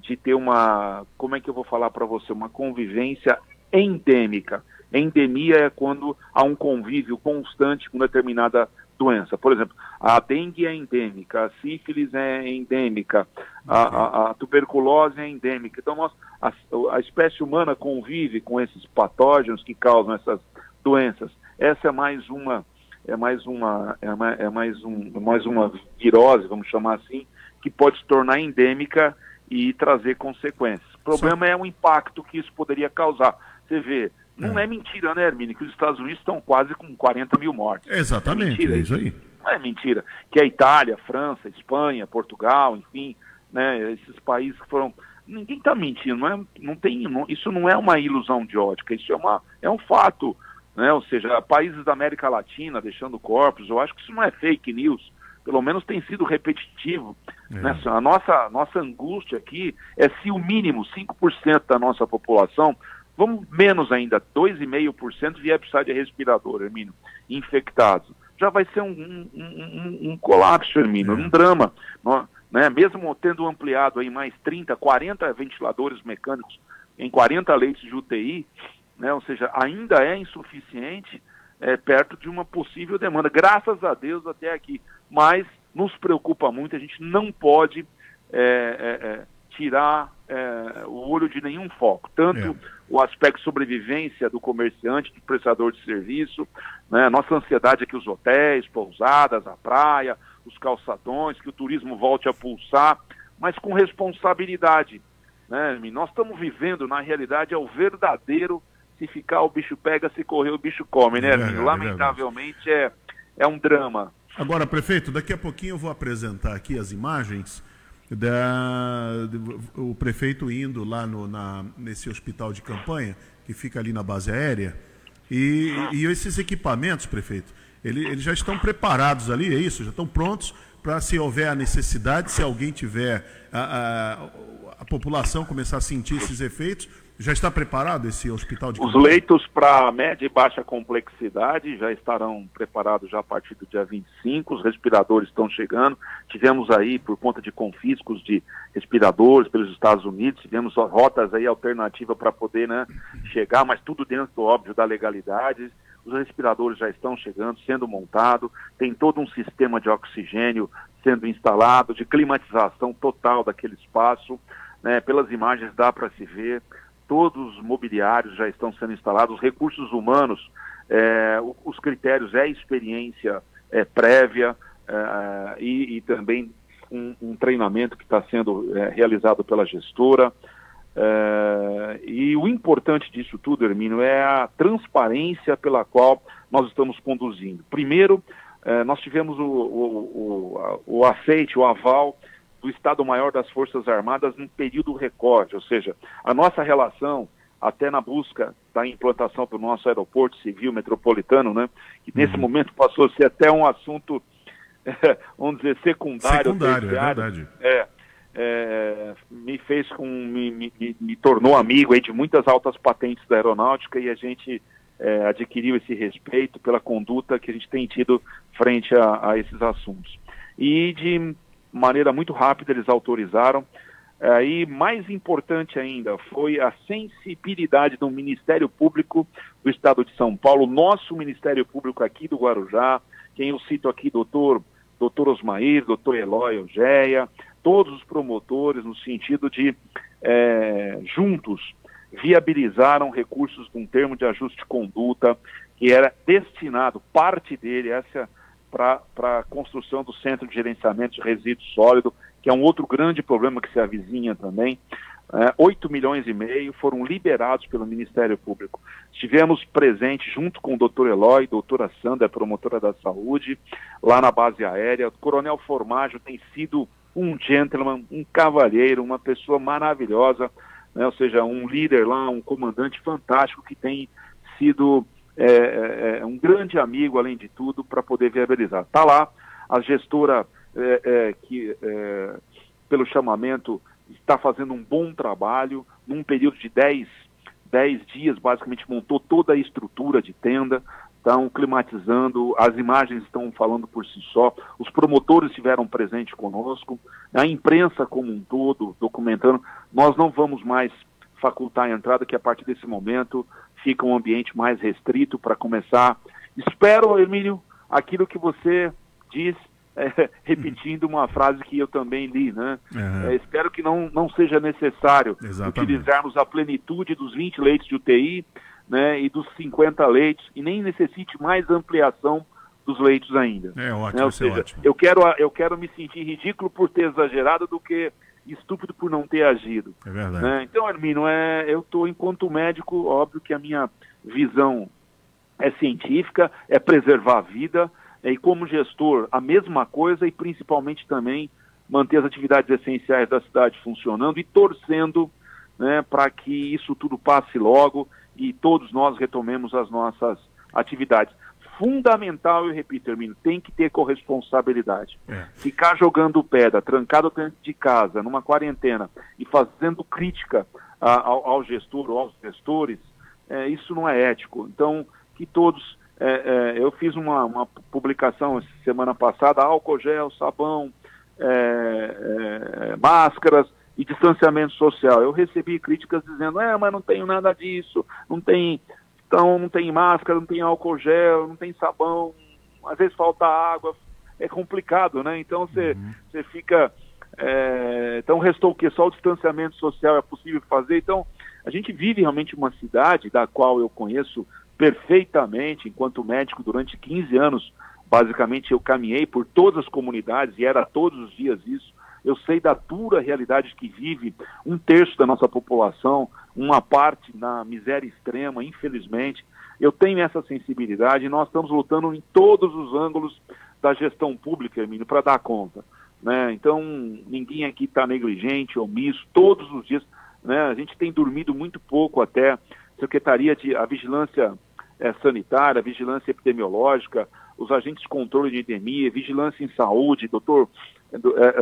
de ter uma, como é que eu vou falar para você, uma convivência endêmica. Endemia é quando há um convívio constante com determinada doença. Por exemplo, a dengue é endêmica, a sífilis é endêmica, a, a, a tuberculose é endêmica. Então, nós, a, a, espécie humana convive com esses patógenos que causam essas doenças. Essa é mais uma é mais uma é mais, é mais um mais uma virose, vamos chamar assim, que pode se tornar endêmica e trazer consequências. O problema é o impacto que isso poderia causar. Você vê, não é, é mentira, né, Hermínio, que os Estados Unidos estão quase com 40 mil mortes. Exatamente, é, mentira, é isso aí. Não é mentira. Que a Itália, França, Espanha, Portugal, enfim, né, esses países que foram. Ninguém está mentindo, não, é, não tem, não, isso não é uma ilusão de ótica, isso é, uma, é um fato. Né? Ou seja, países da América Latina deixando corpos, eu acho que isso não é fake news, pelo menos tem sido repetitivo. É. Né? A nossa, nossa angústia aqui é se o mínimo 5% da nossa população Vamos menos ainda, 2,5% vier precisar de respirador, Hermínio, infectados. Já vai ser um, um, um, um colapso, Hermínio, é. um drama. Né? Mesmo tendo ampliado aí mais 30, 40 ventiladores mecânicos em 40 leitos de UTI, né? ou seja, ainda é insuficiente é, perto de uma possível demanda. Graças a Deus até aqui. Mas nos preocupa muito, a gente não pode é, é, é tirar é, o olho de nenhum foco. Tanto é. o aspecto sobrevivência do comerciante, do prestador de serviço, né? nossa ansiedade é que os hotéis, pousadas, a praia, os calçadões, que o turismo volte a pulsar, mas com responsabilidade. Né? Nós estamos vivendo, na realidade, é o verdadeiro se ficar o bicho pega, se correr o bicho come, né, é, Lamentavelmente é, é um drama. Agora, prefeito, daqui a pouquinho eu vou apresentar aqui as imagens da, o prefeito indo lá no, na, nesse hospital de campanha, que fica ali na base aérea, e, e esses equipamentos, prefeito, ele, eles já estão preparados ali, é isso? Já estão prontos para se houver a necessidade, se alguém tiver a, a, a população começar a sentir esses efeitos, já está preparado esse hospital de Os leitos para média e baixa complexidade já estarão preparados já a partir do dia 25, os respiradores estão chegando. Tivemos aí, por conta de confiscos de respiradores pelos Estados Unidos, tivemos rotas aí alternativas para poder né, chegar, mas tudo dentro, óbvio, da legalidade. Os respiradores já estão chegando, sendo montados, tem todo um sistema de oxigênio sendo instalado, de climatização total daquele espaço. Né, pelas imagens dá para se ver todos os mobiliários já estão sendo instalados, os recursos humanos, é, os critérios é experiência é, prévia é, e, e, também um, um treinamento que está sendo é, realizado pela gestora. É, e o importante disso tudo, Hermínio, é a transparência pela qual nós estamos conduzindo. Primeiro, é, nós tivemos o, o, o, o aceite, o aval do Estado-Maior das Forças Armadas num período recorde, ou seja, a nossa relação até na busca da implantação para o nosso aeroporto civil metropolitano, né, que nesse uhum. momento passou a ser até um assunto, <laughs> vamos dizer, secundário. Secundário, é verdade. É, é, me fez com, me, me, me, tornou amigo aí de muitas altas patentes da aeronáutica e a gente é, adquiriu esse respeito pela conduta que a gente tem tido frente a, a esses assuntos. E de maneira muito rápida eles autorizaram. E mais importante ainda foi a sensibilidade do Ministério Público do Estado de São Paulo, nosso Ministério Público aqui do Guarujá, quem eu cito aqui, doutor, doutor Osmair, doutor Eloy Eugéia, todos os promotores, no sentido de, é, juntos, viabilizaram recursos de um termo de ajuste de conduta que era destinado, parte dele, essa para a construção do Centro de Gerenciamento de Resíduos Sólido, que é um outro grande problema que se avizinha também. É, 8 milhões e meio foram liberados pelo Ministério Público. Estivemos presentes junto com o doutor Eloy, doutora Sandra, promotora da saúde, lá na base aérea. O Coronel Formaggio tem sido um gentleman, um cavalheiro, uma pessoa maravilhosa, né? ou seja, um líder lá, um comandante fantástico que tem sido é, é, é um grande amigo, além de tudo, para poder viabilizar. Está lá, a gestora é, é que, pelo chamamento, está fazendo um bom trabalho, num período de 10, 10 dias, basicamente montou toda a estrutura de tenda, estão climatizando, as imagens estão falando por si só, os promotores estiveram presentes conosco, a imprensa como um todo documentando, nós não vamos mais facultar a entrada, que a partir desse momento fica um ambiente mais restrito para começar. Espero, Emílio, aquilo que você diz, <laughs> é, repetindo uma frase que eu também li, né? Uhum. É, espero que não, não seja necessário Exatamente. utilizarmos a plenitude dos 20 leitos de UTI né, e dos 50 leitos e nem necessite mais ampliação dos leitos ainda. É ótimo, né? Ou seja, ótimo. Eu quero, eu quero me sentir ridículo por ter exagerado do que estúpido por não ter agido. É verdade. Né? Então, Armino, é, eu estou, enquanto médico, óbvio que a minha visão é científica, é preservar a vida, é, e como gestor, a mesma coisa, e principalmente também manter as atividades essenciais da cidade funcionando e torcendo né, para que isso tudo passe logo e todos nós retomemos as nossas atividades fundamental, eu repito, Hermínio, tem que ter corresponsabilidade. É. Ficar jogando pedra, trancado dentro de casa, numa quarentena, e fazendo crítica a, ao, ao, gestor ou aos gestores, é, isso não é ético. Então, que todos. É, é eu fiz uma, uma, publicação semana passada, álcool gel, sabão, é, é, máscaras, e distanciamento social. Eu recebi críticas dizendo, é, mas não tenho nada disso, não tem, então não tem máscara, não tem álcool gel, não tem sabão, às vezes falta água, é complicado, né? Então você uhum. fica. É, então restou o que? Só o distanciamento social é possível fazer. Então, a gente vive realmente uma cidade da qual eu conheço perfeitamente, enquanto médico, durante 15 anos, basicamente eu caminhei por todas as comunidades e era todos os dias isso. Eu sei da dura realidade que vive um terço da nossa população, uma parte na miséria extrema, infelizmente. Eu tenho essa sensibilidade e nós estamos lutando em todos os ângulos da gestão pública, Emílio, para dar conta. Né? Então, ninguém aqui está negligente, omisso, todos os dias. Né? A gente tem dormido muito pouco até. Secretaria de a Vigilância é, Sanitária, Vigilância Epidemiológica, os agentes de controle de endemia, Vigilância em Saúde, doutor,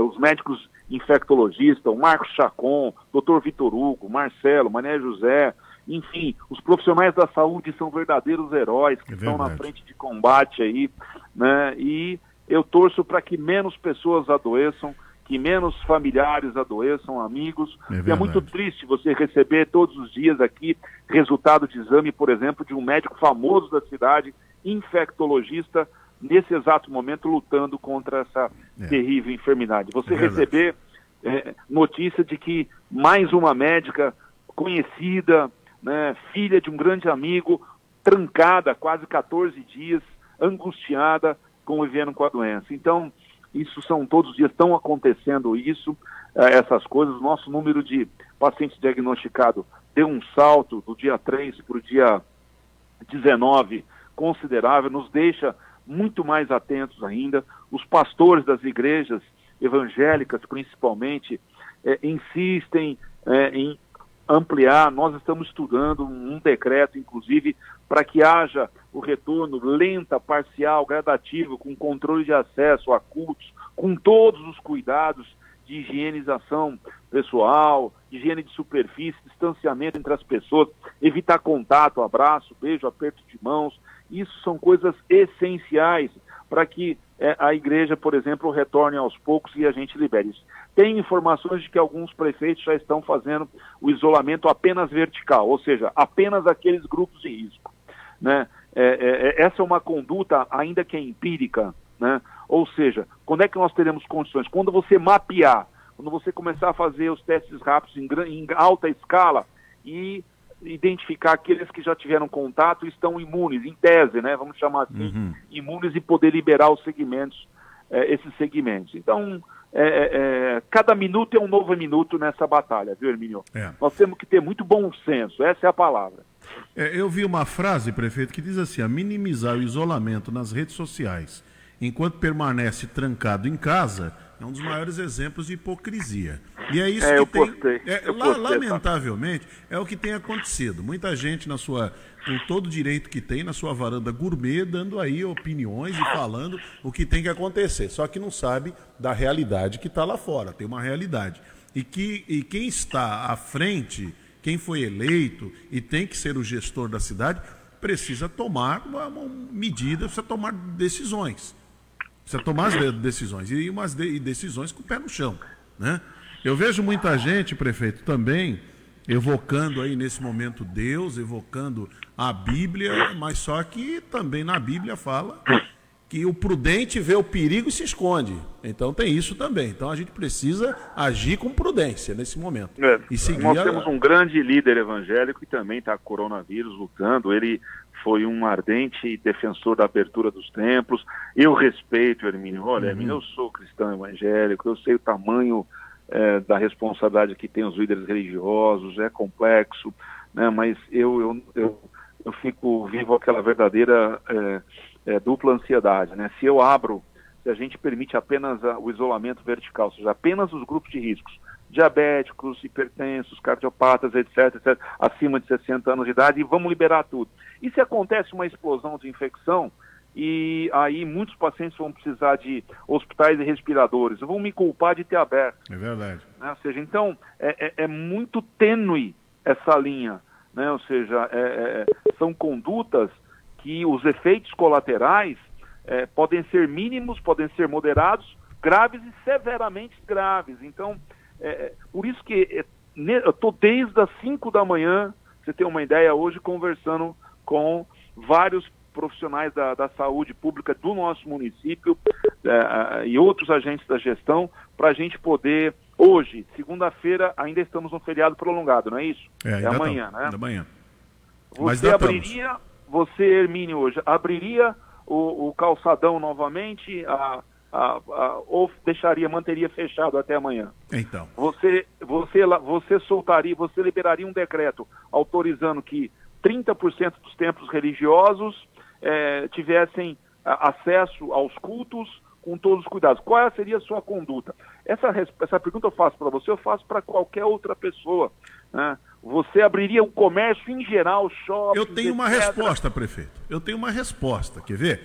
os médicos infectologistas, o Marcos Chacon, doutor Vitor Hugo, Marcelo, Mané José, enfim, os profissionais da saúde são verdadeiros heróis que é estão na frente de combate aí, né? E eu torço para que menos pessoas adoeçam, que menos familiares adoeçam, amigos. É, é, muito triste você receber todos os dias aqui resultado de exame, por exemplo, de um médico famoso da cidade, infectologista, nesse exato momento lutando contra essa é. terrível enfermidade. Você é receber é, notícia de que mais uma médica conhecida, né, filha de um grande amigo, trancada quase 14 dias, angustiada, convivendo com a doença. Então, isso são todos os dias estão acontecendo isso, eh, essas coisas. Nosso número de pacientes diagnosticados deu um salto do dia 3 para o dia 19 considerável, nos deixa muito mais atentos ainda. Os pastores das igrejas evangélicas, principalmente, eh, insistem eh, em ampliar. Nós estamos estudando um decreto, inclusive, para que haja o retorno lenta, parcial, gradativo, com controle de acesso a cultos, com todos os cuidados de higienização pessoal, higiene de superfície, distanciamento entre as pessoas, evitar contato, abraço, beijo, aperto de mãos. Isso são coisas essenciais para que é, a igreja, por exemplo, retorne aos poucos e a gente libere isso. Tem informações de que alguns prefeitos já estão fazendo o isolamento apenas vertical, ou seja, apenas aqueles grupos de risco. Né? É, é, é, essa é uma conduta, ainda que é empírica, né? ou seja, quando é que nós teremos condições? Quando você mapear, quando você começar a fazer os testes rápidos em, em alta escala e identificar aqueles que já tiveram contato e estão imunes, em tese, né? vamos chamar assim, uhum. imunes e poder liberar os segmentos, é, esses segmentos. Então, é, é, cada minuto é um novo minuto nessa batalha, viu, Hermínio? É. Nós temos que ter muito bom senso, essa é a palavra. É, eu vi uma frase, prefeito, que diz assim: a minimizar o isolamento nas redes sociais enquanto permanece trancado em casa é um dos maiores exemplos de hipocrisia. E é isso é, que tem. Postei, é, postei, lamentavelmente, é o que tem acontecido. Muita gente na sua, com todo o direito que tem, na sua varanda gourmet, dando aí opiniões e falando o que tem que acontecer. Só que não sabe da realidade que está lá fora. Tem uma realidade. E, que, e quem está à frente, quem foi eleito e tem que ser o gestor da cidade, precisa tomar uma, uma medida, precisa tomar decisões. Precisa tomar as decisões. E umas de, decisões com o pé no chão. Né? Eu vejo muita gente, prefeito, também evocando aí nesse momento Deus, evocando a Bíblia, mas só que também na Bíblia fala que o prudente vê o perigo e se esconde. Então tem isso também. Então a gente precisa agir com prudência nesse momento. É, e seguir nós a... temos um grande líder evangélico que também está coronavírus lutando. Ele foi um ardente defensor da abertura dos templos. Eu respeito, Hermínio. Olha, uhum. Hermínio, eu sou cristão evangélico, eu sei o tamanho é, da responsabilidade que tem os líderes religiosos, é complexo, né? mas eu, eu, eu, eu fico vivo aquela verdadeira é, é, dupla ansiedade. Né? Se eu abro, se a gente permite apenas a, o isolamento vertical, ou seja, apenas os grupos de riscos, diabéticos, hipertensos, cardiopatas, etc., etc., acima de 60 anos de idade, e vamos liberar tudo. E se acontece uma explosão de infecção, e aí muitos pacientes vão precisar de hospitais e respiradores, vão me culpar de ter aberto. É verdade. Né? Ou seja, então, é, é, é, muito tênue essa linha. Né? Ou seja, é, é, é são condutas que os efeitos colaterais é, podem ser mínimos, podem ser moderados, graves e severamente graves. Então, É, por isso que é, eu estou desde as 5 da manhã, você tem uma ideia, hoje conversando com vários profissionais da, da saúde pública do nosso município é, e outros agentes da gestão para a gente poder, hoje, segunda-feira, ainda estamos no feriado prolongado, não é isso? É, é amanhã, tá, né? Amanhã. Você abriria, você, Hermínio, hoje, abriria o, o calçadão novamente, a, a, a, ou deixaria, manteria fechado até amanhã? Então. Você, você, você soltaria, você liberaria um decreto autorizando que 30% dos templos religiosos é, tivessem acesso aos cultos com todos os cuidados. Qual seria a sua conduta? Essa, essa pergunta eu faço para você, eu faço para qualquer outra pessoa. Né? Você abriria o comércio em geral, shopping? Eu tenho uma resposta, prefeito. Eu tenho uma resposta. Quer ver?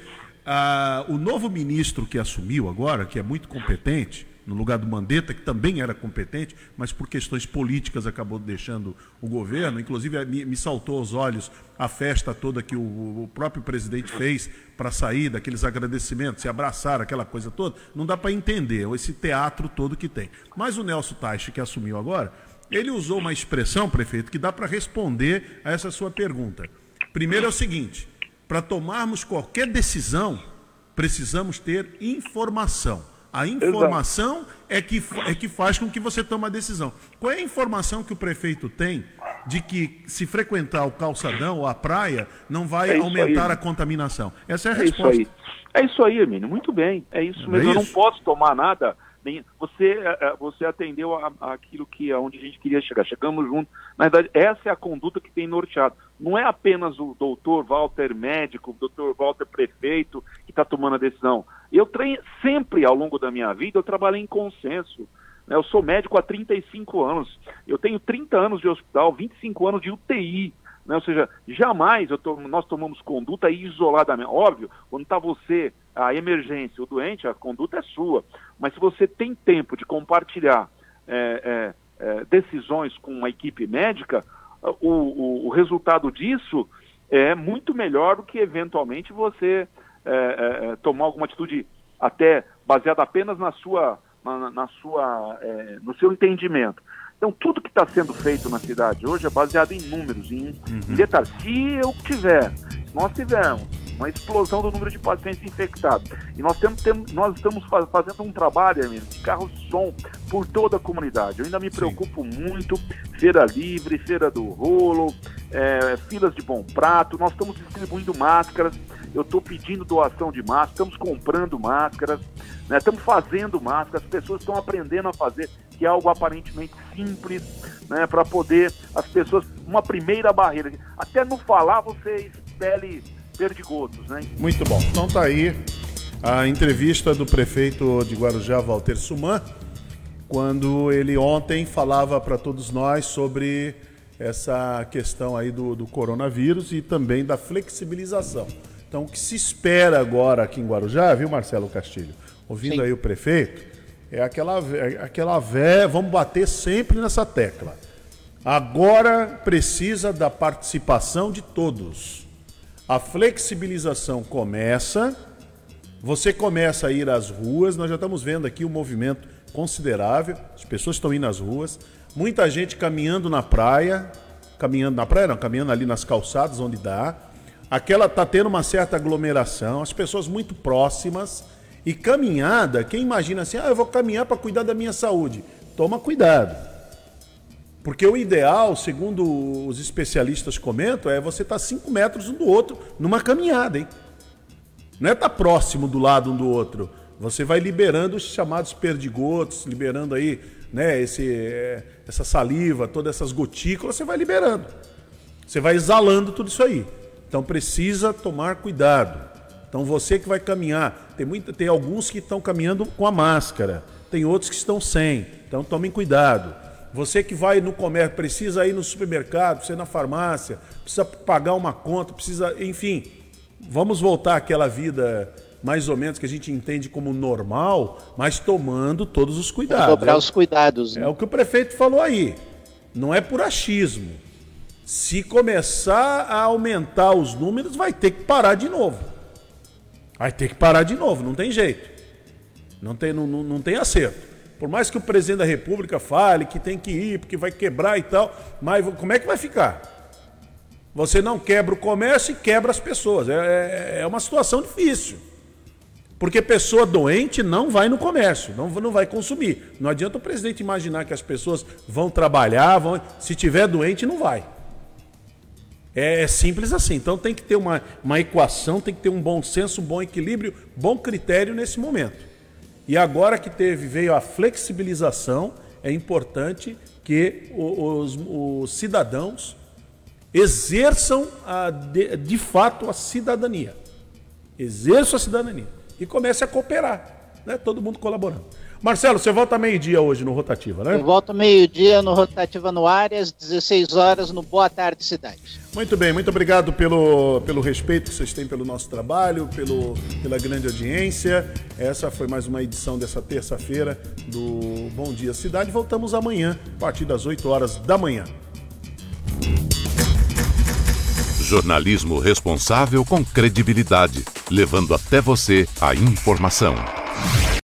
Ah, o novo ministro que assumiu agora, que é muito competente, no lugar do Mandetta, que também era competente, mas por questões políticas acabou deixando o governo. Inclusive, me, me saltou aos olhos a festa toda que o, próprio presidente fez para sair daqueles agradecimentos, se abraçar, aquela coisa toda. Não dá para entender esse teatro todo que tem. Mas o Nelson Taixe, que assumiu agora, ele usou uma expressão, prefeito, que dá para responder a essa sua pergunta. Primeiro é o seguinte: para tomarmos qualquer decisão, precisamos ter informação. A informação é que, é que faz com que você tome a decisão. Qual é a informação que o prefeito tem de que se frequentar o calçadão ou a praia não vai é aumentar aí. a contaminação? Essa é a é resposta. Isso aí. É isso aí, Hermínio. Muito bem. É isso é mesmo. É isso? Eu não posso tomar nada você, é, é, você atendeu a, a aquilo que aonde a gente queria chegar. Chegamos juntos. Na verdade, essa é a conduta que tem norteado. Não é apenas o doutor Walter médico, o doutor Walter prefeito que está tomando a decisão. Eu treino, sempre ao longo da minha vida eu trabalhei em consenso. Né? Eu sou médico há 35 anos. Eu tenho 30 anos de hospital, 25 anos de UTI. Né? Ou seja, jamais to nós tomamos conduta isoladamente. Óbvio, quando está você, a emergência, o doente, a conduta é sua. Mas se você tem tempo de compartilhar é, é, é, decisões com uma equipe médica, o, o, o, resultado disso é muito melhor do que eventualmente você é, é, tomar alguma atitude até baseada apenas na sua, na, na sua, no seu entendimento. Então, tudo que está sendo feito na cidade hoje é baseado em números, em, uhum. em detalhes. Se eu tiver, se nós tivermos uma explosão do número de pacientes infectados, e nós, temos, temos nós estamos fazendo um trabalho, amigo, de carros de som por toda a comunidade. Eu ainda me preocupo Sim. muito, feira livre, feira do rolo, é, filas de bom prato, nós estamos distribuindo máscaras, eu estou pedindo doação de máscaras, estamos comprando máscaras, né, estamos fazendo máscaras, as pessoas estão aprendendo a fazer, que é algo aparentemente simples, né, para poder as pessoas, uma primeira barreira. Até no falar você expele perdigotos, né? Muito bom. Então tá aí a entrevista do prefeito de Guarujá, Walter Suman, quando ele ontem falava para todos nós sobre essa questão aí do, do coronavírus e também da flexibilização. Então, o que se espera agora aqui em Guarujá, viu, Marcelo Castilho? Ouvindo Sim. aí o prefeito, é aquela, é aquela vé, vamos bater sempre nessa tecla. Agora precisa da participação de todos. A flexibilização começa, você começa a ir às ruas, nós já estamos vendo aqui um movimento considerável, as pessoas estão indo às ruas, muita gente caminhando na praia, caminhando na praia, não, caminhando ali nas calçadas onde dá. Aquela está tendo uma certa aglomeração, as pessoas muito próximas. E caminhada, quem imagina assim, ah, eu vou caminhar para cuidar da minha saúde. Toma cuidado. Porque o ideal, segundo os especialistas comentam, é você estar tá 5 metros um do outro numa caminhada, hein? Não é estar tá próximo do lado um do outro. Você vai liberando os chamados perdigotos, liberando aí, né, esse, é, essa saliva, todas essas gotículas, você vai liberando. Você vai exalando tudo isso aí. Então precisa tomar cuidado. Então você que vai caminhar, tem, muita, tem alguns que estão caminhando com a máscara, tem outros que estão sem. Então tomem cuidado. Você que vai no comércio, precisa ir no supermercado, precisa ir na farmácia, precisa pagar uma conta, precisa, enfim, vamos voltar àquela vida mais ou menos que a gente entende como normal, mas tomando todos os cuidados. Dobrar os cuidados. Né? É o que o prefeito falou aí. Não é por achismo. Se começar a aumentar os números, vai ter que parar de novo. Vai ter que parar de novo, não tem jeito. Não tem, não, não, tem acerto. Por mais que o presidente da República fale que tem que ir, porque vai quebrar e tal, mas como é que vai ficar? Você não quebra o comércio e quebra as pessoas. É, é, é uma situação difícil. Porque pessoa doente não vai no comércio, não, não vai consumir. Não adianta o presidente imaginar que as pessoas vão trabalhar, vão, se tiver doente, não vai. É, simples assim. Então tem que ter uma, uma equação, tem que ter um bom senso, um bom equilíbrio, bom critério nesse momento. E agora que teve, veio a flexibilização, é importante que os, os cidadãos exerçam a, de, de fato a cidadania. Exerçam a cidadania e comece a cooperar, né? Todo mundo colaborando. Marcelo, você volta meio-dia hoje no Rotativa, né? Eu volto meio-dia no Rotativa no Áreas, 16 horas no Boa Tarde Cidade. Muito bem, muito obrigado pelo, pelo respeito que vocês têm pelo nosso trabalho, pelo, pela grande audiência. Essa foi mais uma edição dessa terça-feira do Bom Dia Cidade. Voltamos amanhã, a partir das 8 horas da manhã. Jornalismo responsável com credibilidade, levando até você a informação.